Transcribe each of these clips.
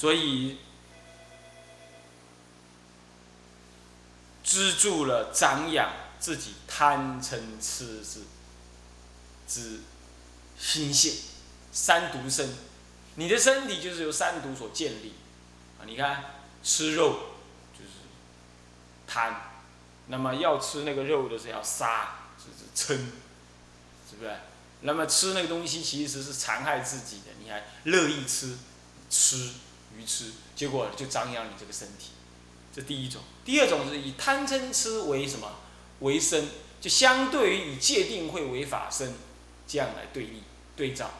所以资助了长养自己贪嗔痴之之心性，三毒身，你的身体就是由三毒所建立啊！你看吃肉就是贪，那么要吃那个肉的是要杀，就是嗔，是不是？那么吃那个东西其实是残害自己的，你还乐意吃，吃鱼吃，结果就张扬你这个身体，这第一种。第二种是以贪嗔痴为什么为身，就相对于以戒定慧为法身，这样来对立对照。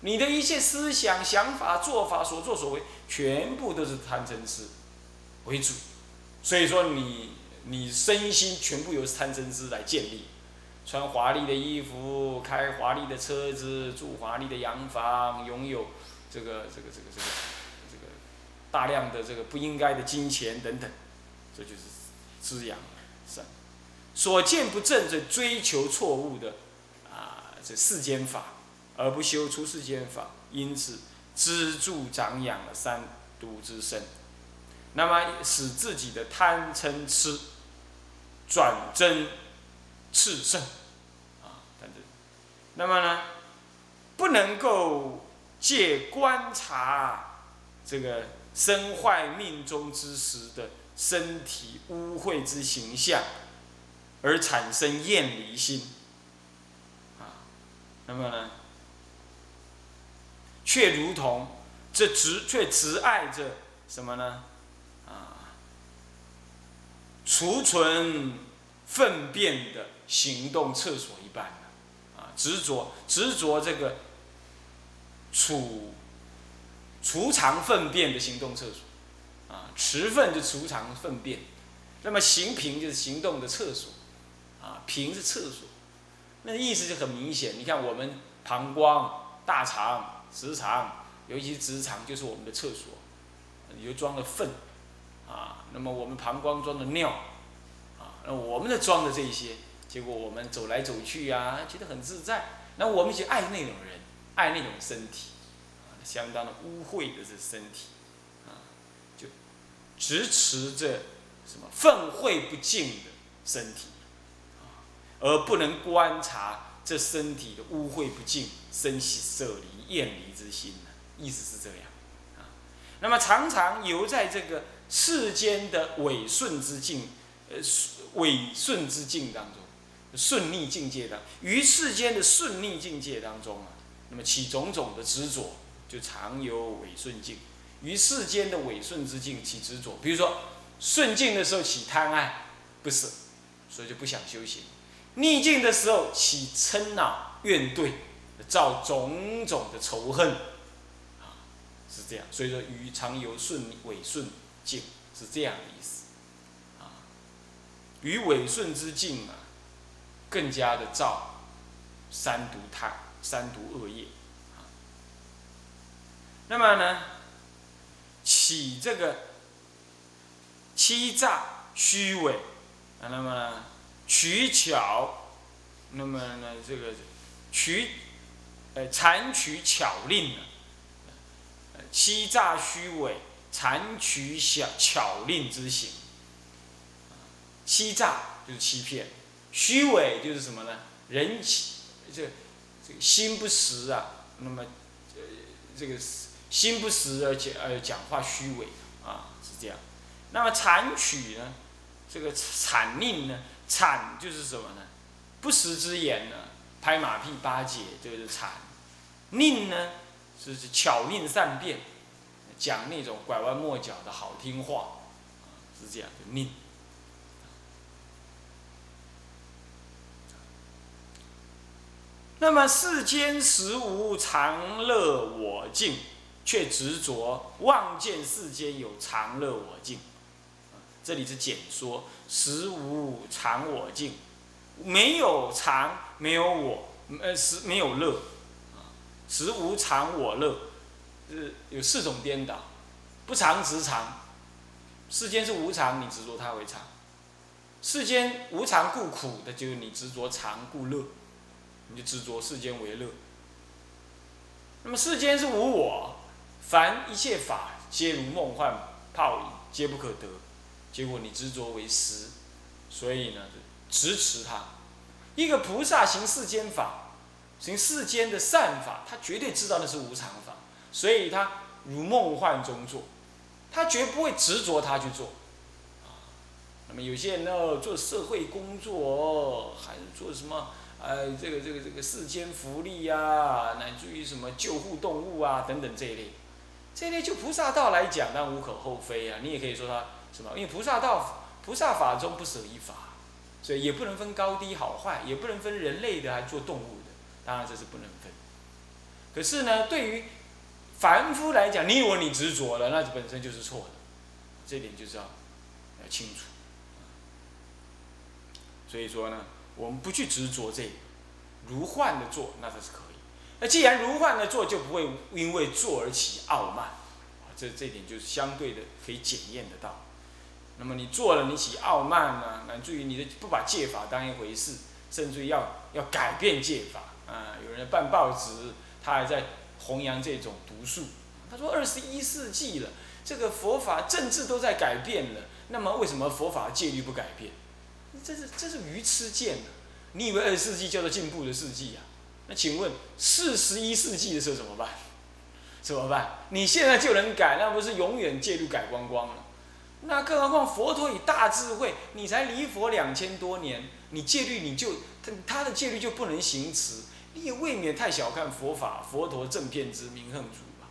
你的一切思想、想法、做法、所作所为，全部都是贪嗔痴为主，所以说你你身心全部由贪嗔痴来建立。穿华丽的衣服，开华丽的车子，住华丽的洋房，拥有这个这个这个这个这个大量的这个不应该的金钱等等，这就是滋养是所见不正，这追求错误的啊，这世间法，而不修出世间法，因此资助长养了三毒之身，那么使自己的贪嗔痴转真。炽盛，啊，等等，那么呢，不能够借观察这个身坏命中之时的身体污秽之形象，而产生厌离心，啊，那么呢，却如同这执却执爱着什么呢？啊，储存粪便的。行动厕所一般啊，执着执着这个储储藏粪便的行动厕所，啊，持粪就储藏粪便，那么行平就是行动的厕所，啊，平是厕所，那意思就很明显。你看我们膀胱、大肠、直肠，尤其直肠就是我们的厕所，你就装了粪，啊，那么我们膀胱装的尿，啊，那我们的装的这些。结果我们走来走去呀，觉得很自在。那我们就爱那种人，爱那种身体，相当的污秽的这身体，啊，就执持着什么愤秽不净的身体，啊，而不能观察这身体的污秽不净、生息舍离、厌离之心呢？意思是这样，啊，那么常常游在这个世间的违顺之境，呃，违顺之境当中。顺逆境界当于世间的顺逆境界当中啊，那么起种种的执着，就常有违顺境；于世间的违顺之境起执着，比如说顺境的时候起贪爱不舍，所以就不想修行；逆境的时候起嗔恼怨怼，造种种的仇恨，啊，是这样。所以说于常有顺违顺境是这样的意思，啊，于违顺之境啊。更加的造三毒贪、三毒恶业，那么呢，起这个欺诈虚伪，啊，那么呢，取巧，那么呢，这个取，呃，残取巧令呢，欺诈虚伪、残取小巧令之行，欺诈就是欺骗。虚伪就是什么呢？人起这这个心不实啊，那么呃这个是心不实而且呃讲话虚伪啊是这样。那么谄取呢？这个谄佞呢？谄就是什么呢？不实之言呢？拍马屁巴结这个是谄。佞呢？是巧佞善辩，讲那种拐弯抹角的好听话，是这样的佞。那么世间实无常乐我净，却执着望见世间有常乐我净。这里是简说，实无常我净，没有常，没有我，呃，实没有乐，啊，实无常我乐，是有四种颠倒，不常执常。世间是无常，你执着它为常；世间无常故苦，那就是你执着常故乐。你就执着世间为乐。那么世间是无我，凡一切法皆如梦幻泡影，皆不可得。结果你执着为实，所以呢，支持它。一个菩萨行世间法，行世间的善法，他绝对知道那是无常法，所以他如梦幻中做，他绝不会执着他去做。啊那么有些人呢，做社会工作，还是做什么？呃，这个这个这个世间福利呀，乃至于什么救护动物啊等等这一类，这一类就菩萨道来讲，那无可厚非啊。你也可以说他什么？因为菩萨道、菩萨法中不舍一法，所以也不能分高低好坏，也不能分人类的还做动物的，当然这是不能分。可是呢，对于凡夫来讲，你以为你执着了，那本身就是错的，这点就是要要清楚。所以说呢，我们不去执着这，如幻的做，那才是可以。那既然如幻的做，就不会因为做而起傲慢，这这点就是相对的可以检验得到。那么你做了，你起傲慢呢？乃至于你的不把戒法当一回事，甚至于要要改变戒法啊！有人办报纸，他还在弘扬这种毒素。他说二十一世纪了，这个佛法政治都在改变了，那么为什么佛法戒律不改变？这是这是愚痴见的，你以为二十世纪叫做进步的世纪啊？那请问四十一世纪的时候怎么办？怎么办？你现在就能改，那不是永远戒律改光光了？那更何况佛陀以大智慧，你才离佛两千多年，你戒律你就他他的戒律就不能行持，你也未免太小看佛法，佛陀正片之名横主吧？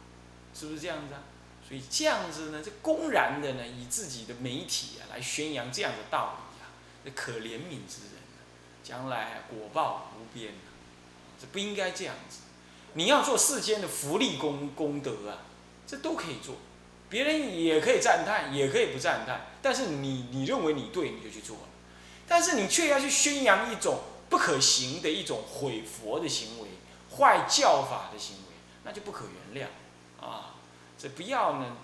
是不是这样子啊？所以这样子呢，这公然的呢，以自己的媒体啊来宣扬这样的道理啊，这。可怜悯之人啊，将来果报无边啊这不应该这样子。你要做世间的福利功功德啊，这都可以做，别人也可以赞叹，也可以不赞叹。但是你你认为你对，你就去做了。但是你却要去宣扬一种不可行的一种毁佛的行为、坏教法的行为，那就不可原谅啊！这不要呢，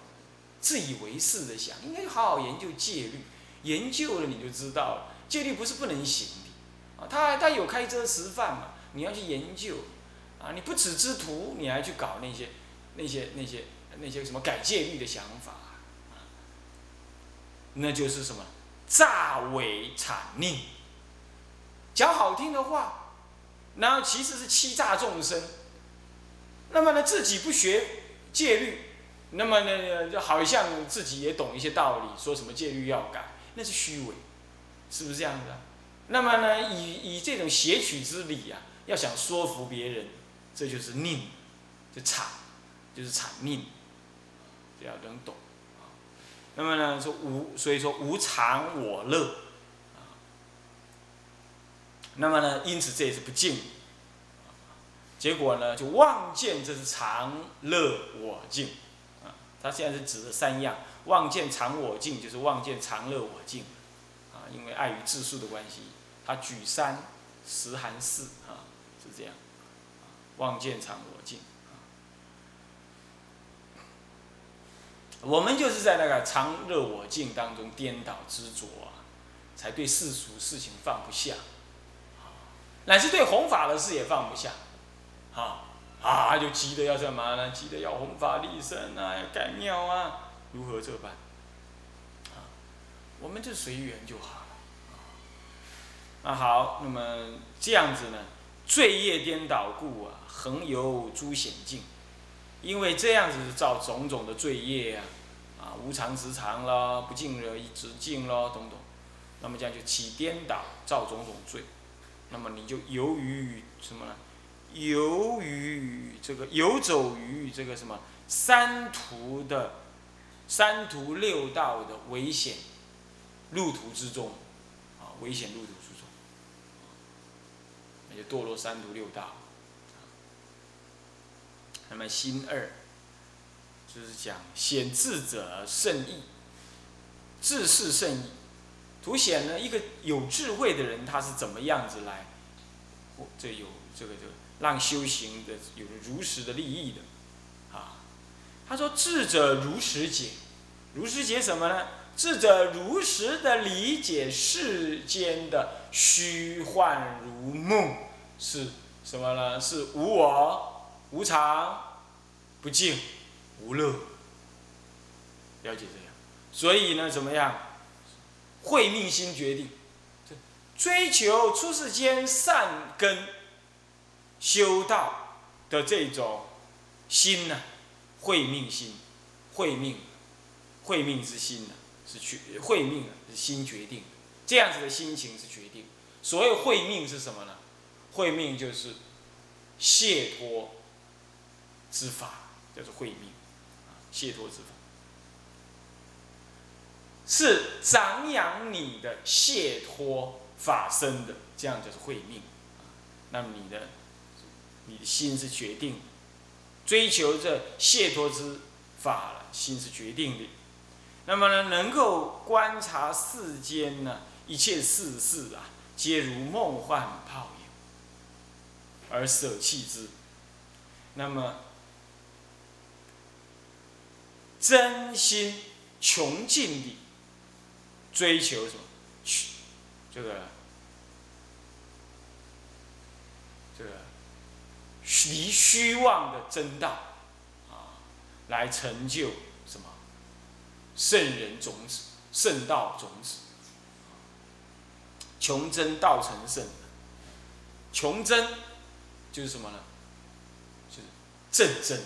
自以为是的想，应该好好研究戒律，研究了你就知道了。戒律不是不能行的，啊，他他有开遮吃饭嘛？你要去研究，啊，你不只知图，你还去搞那些那些那些那些什么改戒律的想法，啊那就是什么诈伪谄佞，讲好听的话，然后其实是欺诈众生。那么呢，自己不学戒律，那么呢，就好像自己也懂一些道理，说什么戒律要改，那是虚伪。是不是这样的？那么呢，以以这种邪曲之理啊，要想说服别人，这就是佞，就谄，就是谄佞，这要能懂。那么呢，说无，所以说无常我乐啊。那么呢，因此这也是不敬，结果呢，就望见这是常乐我净啊。他现在是指的三样，望见常我净，就是望见常乐我净啊。因为碍于字数的关系，他举三十含四啊，是这样。望见常我净，我们就是在那个常乐我净当中颠倒执着啊，才对世俗事情放不下，乃至对弘法的事也放不下，啊啊，就急得要干嘛呢？急得要弘法立身啊，要盖庙啊，如何这般？啊，我们就随缘就好了。那好，那么这样子呢？罪业颠倒故啊，横游诸险境。因为这样子造种种的罪业啊，啊无常执常咯，不敬而执敬咯，等等。那么这样就起颠倒，造种种罪。那么你就由于什么呢？由于这个游走于这个什么三途的三途六道的危险路途之中，啊，危险路途之中。就堕落三毒六道。那么心二，就是讲显智者甚易，智是甚易，凸显呢一个有智慧的人他是怎么样子来，这有这个这个让修行的有如实的利益的，啊，他说智者如实解，如实解什么呢？智者如实的理解世间的虚幻如梦是什么呢？是无我、无常、不净、无乐。了解这样。所以呢，怎么样？慧命心决定，追求出世间善根修道的这种心呢，慧命心，慧命，慧命之心呢，是去慧命啊是心决定，这样子的心情是决定。所谓慧命是什么呢？慧命就是解脱之法，叫做慧命，解脱之法。是长养你的解脱法身的，这样就是慧命。那么你的，你的心是决定，追求这解脱之法了，心是决定的。那么呢，能够观察世间呢一切世事啊，皆如梦幻泡影，而舍弃之。那么真心穷尽的。追求什么？虚，这个，这个离虚妄的真道啊，来成就？圣人种子，圣道种子，穷真道成圣。穷真就是什么呢？就是正真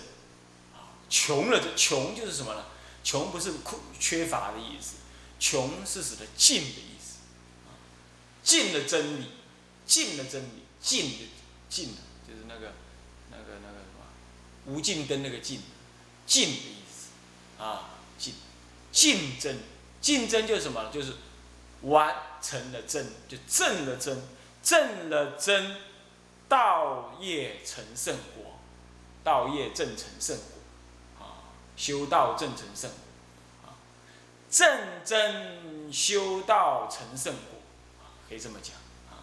啊。穷了，这穷就是什么呢？穷不是缺缺乏的意思。穷是指的尽的意思，尽了真理，尽了真理，尽的尽的，就是那个那个那个什么，无尽灯那个尽，尽的意思，啊，尽，尽真，尽真就是什么？就是完成了真，就正了真，正了真，道业成圣果，道业正成圣果，啊，修道正成圣。正真修道成圣果，啊可以这么讲啊。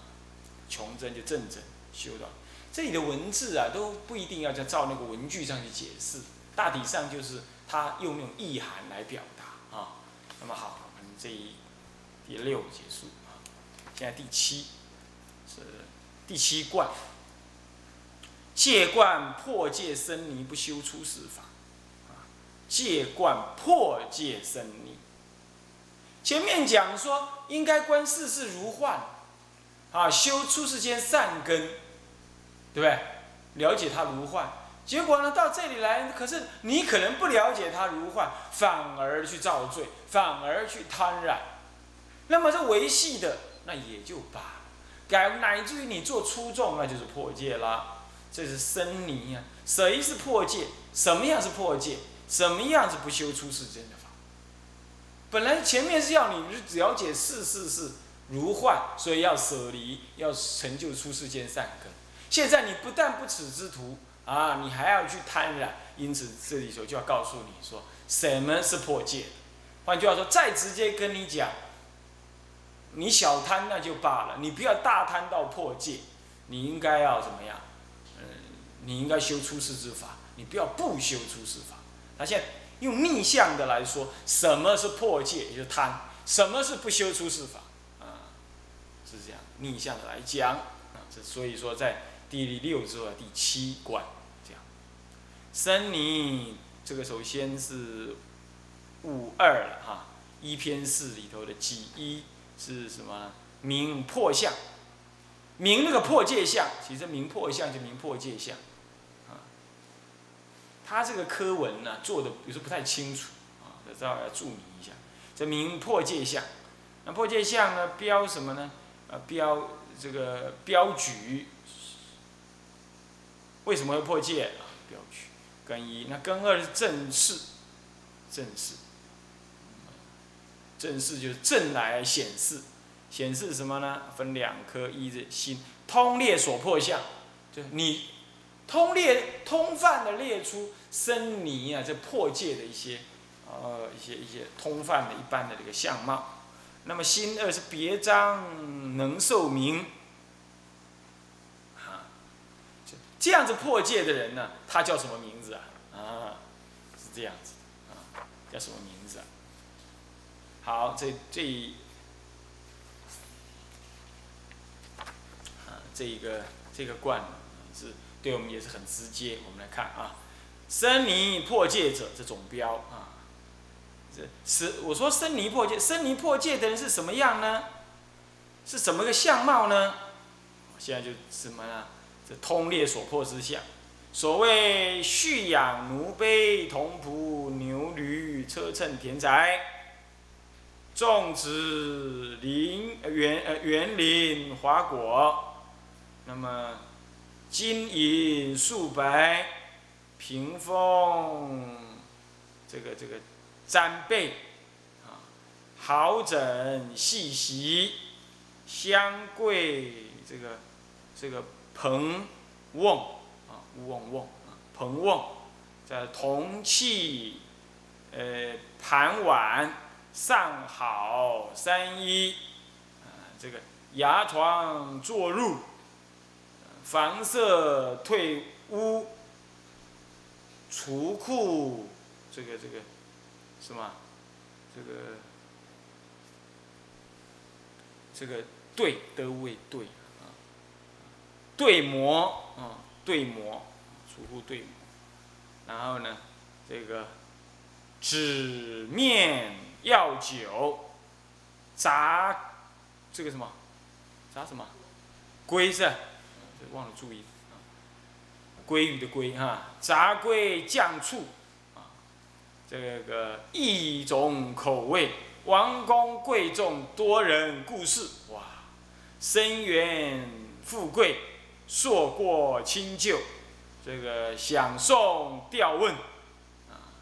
穷真就正真修道，这里的文字啊都不一定要再照那个文句上去解释，大体上就是他用那种意涵来表。那么好，我们这一第六结束啊。现在第七是第七观，戒观破戒生泥不修出世法啊。戒观破戒生泥。前面讲说应该观世事如幻，啊，修出世间善根，对不对？了解它如幻，结果呢到这里来，可是你可能不了解它如幻，反而去造罪，反而去贪染，那么这维系的那也就罢了，改乃至于你做出众，那就是破戒啦。这是生泥呀，谁是破戒？什么样是破戒？什么样是不修出世间的法？本来前面是要你了解世事是如幻，所以要舍离，要成就出世间善根。现在你不但不耻之徒啊，你还要去贪婪，因此这里头就要告诉你说，什么是破戒？换句话说，再直接跟你讲，你小贪那就罢了，你不要大贪到破戒，你应该要怎么样？嗯，你应该修出世之法，你不要不修出世法。他现在。用逆向的来说，什么是破戒？也就贪。什么是不修出世法？啊，是这样逆向的来讲啊。这所以说，在第六座第七关这样。生尼这个首先是五二了哈。一篇四里头的几一是什么？明破相，明那个破戒相，其实明破相就明破戒相啊。他这个科文呢做的有时候不太清楚啊，这要要注明一下。这明破戒相，那破戒相呢标什么呢？呃，标这个标举。为什么会破戒啊？标举根一，那根二是正视，正视。正视就是正来显示，显示什么呢？分两颗，一是心通列所破相，就你通列通泛的列出。生泥啊，这破戒的一些，呃，一些一些通泛的一般的这个相貌。那么心二是别章能受名，啊，这样子破戒的人呢，他叫什么名字啊？啊，是这样子，啊，叫什么名字啊？好，这这，啊，这一个这个冠是对我们也是很直接。我们来看啊。生泥破戒者，这总标啊，这是我说生离破戒，生离破戒的人是什么样呢？是怎么个相貌呢？现在就什么呢？通列所破之相。所谓蓄养奴婢童仆牛驴车乘田宅，种植林园呃园林花果，那么金银素白，屏风这个这个毡被啊，好枕细席，香柜这个这个盆瓮。啊瓮瓮啊，盆瓮，在铜器，呃，盘碗上好三衣，啊，这个牙床坐入，房舍退屋，储库，这个这个，什么？这个这个对得位对，对磨啊。对磨，储户对磨，然后呢，这个纸面药酒，杂这个什么，杂什么，龟是，这忘了注意啊，鲑鱼的鲑哈，杂龟酱醋啊，这个一种口味，王公贵重多人故事哇，生源富贵。硕过清旧，这个享颂调问，啊，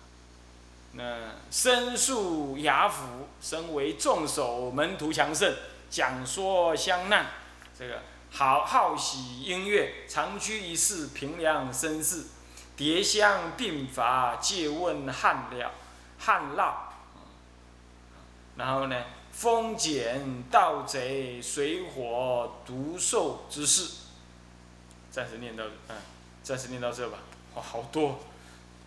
那申诉雅府，身为众手门徒强盛，讲说相难，这个好好喜音乐，长居一室平凉绅士，叠香并伐借问汉了汉烙，然后呢，风简盗贼水火毒兽之事。暂时念到，嗯，暂时念到这吧。哇，好多，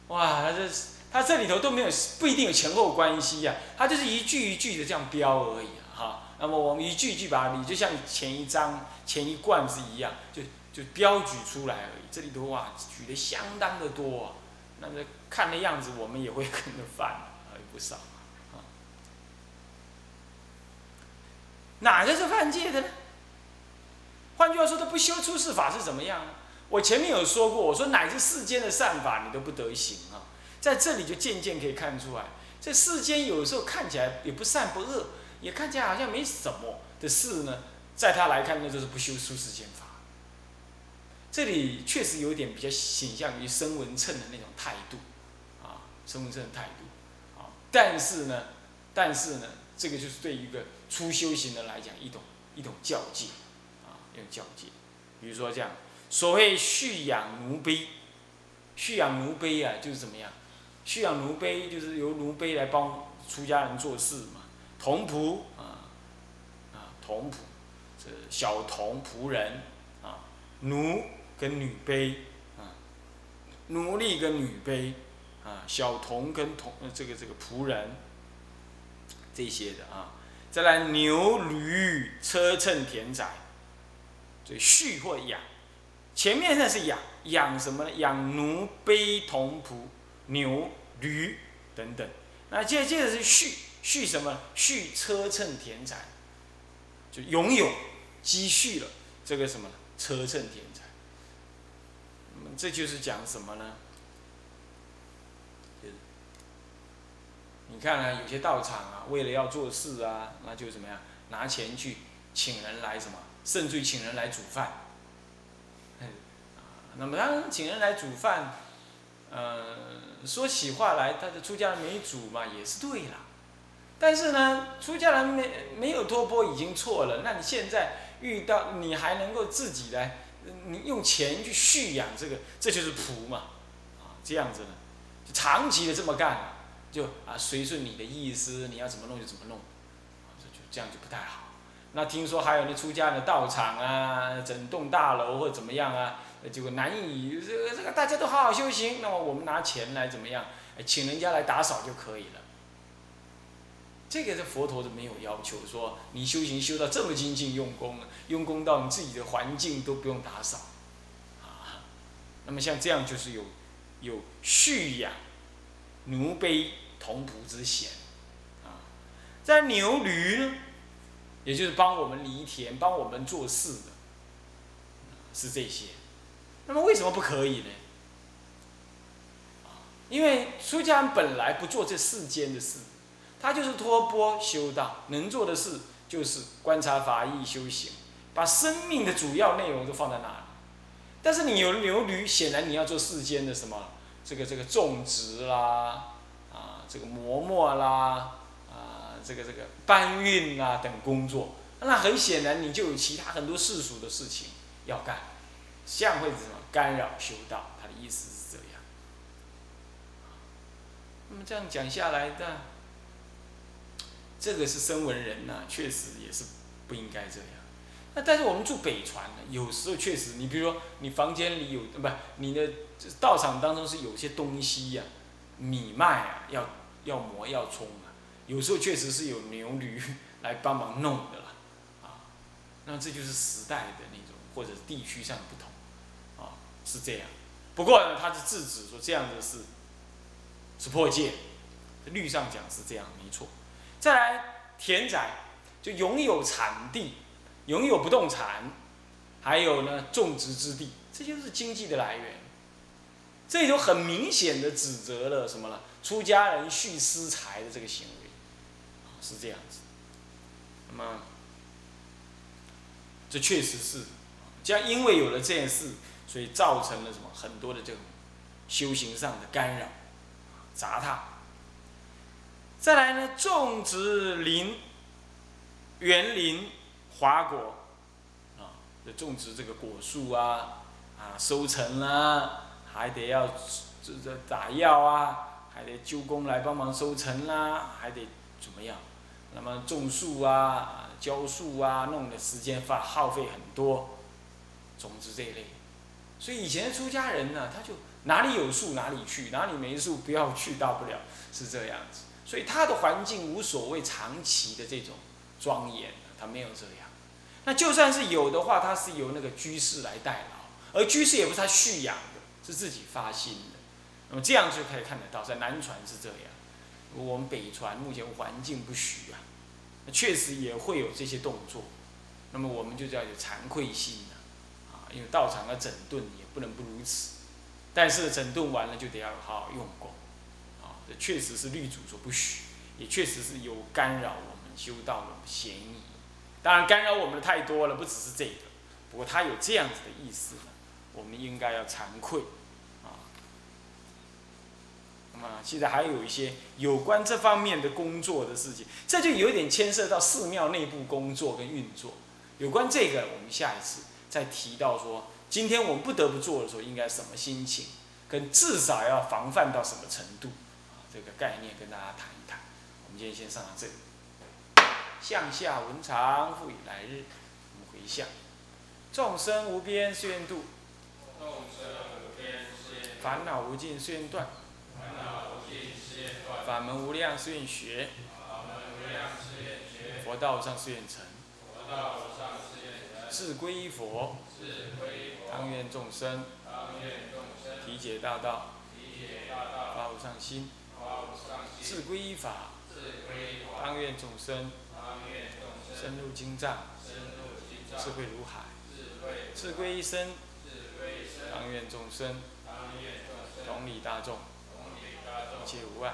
哇，他这他这里头都没有不一定有前后关系呀，他就是一句一句的这样标而已哈。那么我们一句一句把你，就像前一章前一贯是一样，就就标举出来而已。这里头哇，举的相当的多啊，那么看的样子我们也会跟着犯，啊，有不少，啊，哪个是犯戒的呢？换句话说，他不修出世法是怎么样呢？我前面有说过，我说乃至世间的善法你都不得行啊，在这里就渐渐可以看出来，这世间有时候看起来也不善不恶，也看起来好像没什么的事呢，在他来看那就是不修出世间法。这里确实有点比较倾向于声闻称的那种态度，啊，声闻称的态度，啊，但是呢，但是呢，这个就是对一个初修行的来讲一种一种教诫。用交界，比如说这样，所谓蓄养奴婢，蓄养奴婢啊，就是怎么样？蓄养奴婢就是由奴婢来帮出家人做事嘛。童仆啊，啊童仆，这小童仆人啊，奴跟女婢啊，奴隶跟女婢啊，小童跟童这个这个仆人这些的啊，再来牛驴车乘田宅。所以畜或养，前面那是养养什么呢？养奴卑童仆牛驴等等。那接接着是畜畜什么？畜车乘田产，就拥有积蓄了这个什么车乘田产。那么这就是讲什么呢？你看啊，有些道场啊，为了要做事啊，那就怎么样？拿钱去请人来什么？甚至于请人来煮饭，啊，那么当然请人来煮饭，呃，说起话来，他的出家人没煮嘛，也是对啦。但是呢，出家人没没有托钵已经错了，那你现在遇到你还能够自己来，你用钱去蓄养这个，这就是仆嘛，啊，这样子呢，就长期的这么干，就啊随顺你的意思，你要怎么弄就怎么弄，啊，这就这样就不太好。那听说还有那出家的道场啊，整栋大楼或者怎么样啊，结果难以这个这个大家都好好修行，那么我们拿钱来怎么样，请人家来打扫就可以了。这个是佛陀是没有要求说你修行修到这么精进用功，用功到你自己的环境都不用打扫，啊，那么像这样就是有有蓄养奴婢童仆之嫌。啊，在牛驴呢，也就是帮我们犁田、帮我们做事的，是这些。那么为什么不可以呢？因为出家人本来不做这世间的事，他就是托钵修道，能做的事就是观察法义修行，把生命的主要内容都放在那里。但是你有牛驴，显然你要做世间的什么，这个这个种植啦，啊，这个磨墨啦，这个这个搬运啊等工作，那很显然你就有其他很多世俗的事情要干，这样会什么干扰修道？他的意思是这样。那么这样讲下来的，这个是声闻人呐，确实也是不应该这样。那但是我们住北传呢，有时候确实，你比如说你房间里有不，你的道场当中是有些东西呀，米麦啊，要要磨要冲啊，有时候确实是有牛驴 来帮忙弄的啦，啊，那这就是时代的那种或者地区上的不同，啊，是这样。不过呢，他是制止说这样的是是破戒，律上讲是这样没错。再来田宅就拥有产地。拥有不动产，还有呢种植之地，这就是经济的来源。这就很明显的指责了什么了？出家人蓄私财的这个行为，是这样子。那么，这确实是，这样因为有了这件事，所以造成了什么很多的这种修行上的干扰、杂沓。再来呢，种植林、园林。花果，啊，种植这个果树啊，啊，收成啊，还得要这这打药啊，还得揪工来帮忙收成啦，还得怎么样？那么种树啊，浇树啊，弄的时间发耗费很多，种植这一类。所以以前出家人呢，他就哪里有树哪里去，哪里没树不要去，大不了 是这样子。所以他的环境无所谓长期的这种庄严，他没有这样。那就算是有的话，他是由那个居士来代劳，而居士也不是他蓄养的，是自己发心的。那么这样就可以看得到，在南传是这样，我们北传目前环境不许啊，那确实也会有这些动作。那么我们就叫有惭愧心，啊，因为道场要整顿也不能不如此。但是整顿完了就得要好好用功，啊，这确实是律主所不许，也确实是有干扰我们修道的嫌疑。当然干扰我们的太多了，不只是这个。不过他有这样子的意思，我们应该要惭愧，那么现在还有一些有关这方面的工作的事情，这就有点牵涉到寺庙内部工作跟运作。有关这个，我们下一次再提到说，今天我们不得不做的时候，应该什么心情，跟至少要防范到什么程度，啊，这个概念跟大家谈一谈。我们今天先上到这里。向下文长，复以来日。我们回向：众生无边誓愿度，众生无边烦恼无尽誓愿断，法门无量誓愿学，佛道上誓愿成。自归依佛，当愿众生。体解大道，发无上心；自归依法，当愿众生。深入经藏，智慧如海；智归一生，当愿众生。同理大众，一切无碍。